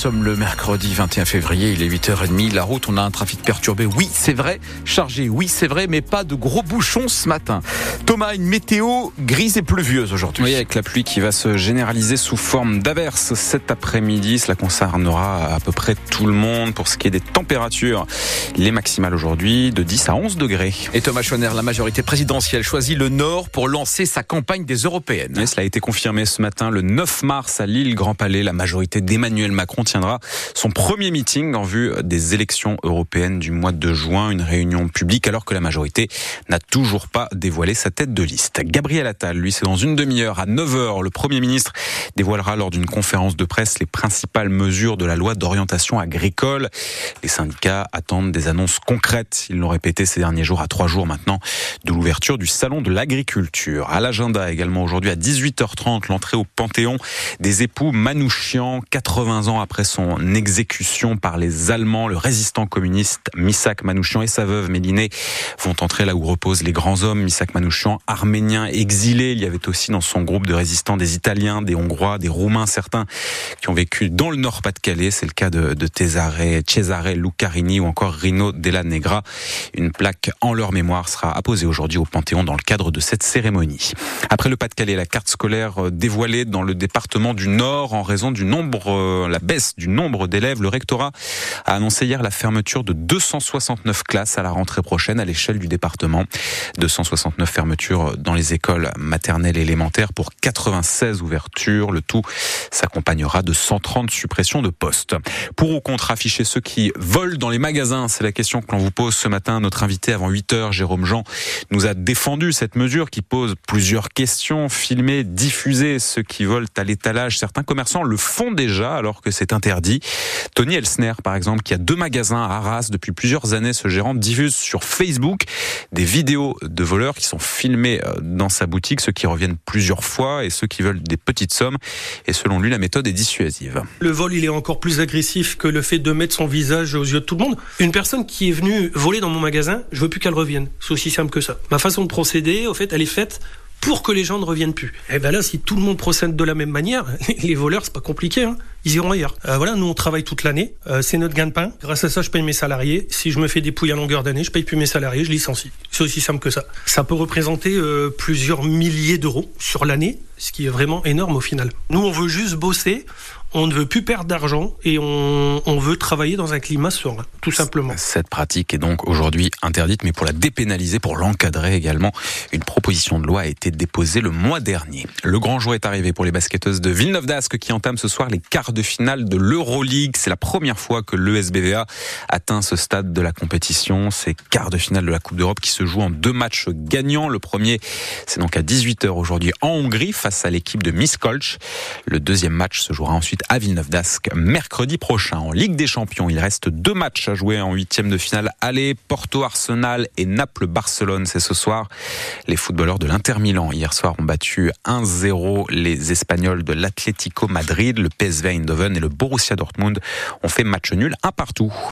sommes le mercredi 21 février, il est 8h30. La route, on a un trafic perturbé. Oui, c'est vrai. Chargé, oui, c'est vrai, mais pas de gros bouchons ce matin. Thomas, une météo grise et pluvieuse aujourd'hui. Oui, avec la pluie qui va se généraliser sous forme d'averses cet après-midi. Cela concernera à peu près tout le monde pour ce qui est des températures. Les maximales aujourd'hui de 10 à 11 degrés. Et Thomas Schoner, la majorité présidentielle choisit le Nord pour lancer sa campagne des européennes. Et cela a été confirmé ce matin le 9 mars à Lille Grand Palais. La majorité d'Emmanuel Macron tiendra son premier meeting en vue des élections européennes du mois de juin, une réunion publique alors que la majorité n'a toujours pas dévoilé sa tête de liste. Gabriel Attal, lui, c'est dans une demi-heure à 9h. Le Premier ministre dévoilera lors d'une conférence de presse les principales mesures de la loi d'orientation agricole. Les syndicats attendent des annonces concrètes. Ils l'ont répété ces derniers jours à trois jours maintenant de l'ouverture du salon de l'agriculture. À l'agenda également aujourd'hui à 18h30 l'entrée au Panthéon des époux Manouchian, 80 ans après son exécution par les Allemands. Le résistant communiste Misak Manouchian et sa veuve Méliné vont entrer là où reposent les grands hommes. Misak Manouchian, arménien exilé. Il y avait aussi dans son groupe de résistants des Italiens, des Hongrois, des Roumains, certains qui ont vécu dans le Nord-Pas-de-Calais. C'est le cas de, de Cesare, Cesare Lucarini ou encore Rino Della Negra. Une plaque en leur mémoire sera apposée aujourd'hui au Panthéon dans le cadre de cette cérémonie. Après le Pas-de-Calais, la carte scolaire dévoilée dans le département du Nord en raison du nombre, euh, la baisse du nombre d'élèves. Le rectorat a annoncé hier la fermeture de 269 classes à la rentrée prochaine à l'échelle du département. 269 fermetures dans les écoles maternelles et élémentaires pour 96 ouvertures. Le tout s'accompagnera de 130 suppressions de postes. Pour ou contre afficher ceux qui volent dans les magasins C'est la question que l'on vous pose ce matin. Notre invité avant 8 heures, Jérôme Jean, nous a défendu cette mesure qui pose plusieurs questions. Filmer, diffuser ceux qui volent à l'étalage. Certains commerçants le font déjà alors que c'est interdit. Tony Elsner, par exemple, qui a deux magasins à Arras depuis plusieurs années, ce gérant diffuse sur Facebook des vidéos de voleurs qui sont filmés euh, dans sa boutique, ceux qui reviennent plusieurs fois et ceux qui veulent des petites sommes. Et selon lui, la méthode est dissuasive. Le vol, il est encore plus agressif que le fait de mettre son visage aux yeux de tout le monde. Une personne qui est venue voler dans mon magasin, je veux plus qu'elle revienne. C'est aussi simple que ça. Ma façon de procéder, au fait, elle est faite pour que les gens ne reviennent plus. Et ben là, si tout le monde procède de la même manière, les voleurs, c'est pas compliqué, hein. ils iront ailleurs. Euh, voilà, nous on travaille toute l'année, euh, c'est notre gain de pain. Grâce à ça, je paye mes salariés. Si je me fais dépouiller à longueur d'année, je paye plus mes salariés, je licencie. C'est aussi simple que ça. Ça peut représenter euh, plusieurs milliers d'euros sur l'année, ce qui est vraiment énorme au final. Nous, on veut juste bosser on ne veut plus perdre d'argent et on, veut travailler dans un climat serein, tout simplement. Cette pratique est donc aujourd'hui interdite, mais pour la dépénaliser, pour l'encadrer également, une proposition de loi a été déposée le mois dernier. Le grand jour est arrivé pour les basketteuses de Villeneuve d'Ascq qui entament ce soir les quarts de finale de l'Euroleague. C'est la première fois que l'ESBVA atteint ce stade de la compétition. Ces quarts de finale de la Coupe d'Europe qui se jouent en deux matchs gagnants. Le premier, c'est donc à 18h aujourd'hui en Hongrie face à l'équipe de Miskolc. Le deuxième match se jouera ensuite à Villeneuve d'Ascq mercredi prochain. En Ligue des Champions, il reste deux matchs à jouer en huitième de finale. Aller, Porto Arsenal et Naples Barcelone, c'est ce soir. Les footballeurs de l'Inter Milan hier soir ont battu 1-0 les Espagnols de l'Atlético Madrid, le PSV Eindhoven et le Borussia Dortmund ont fait match nul un partout.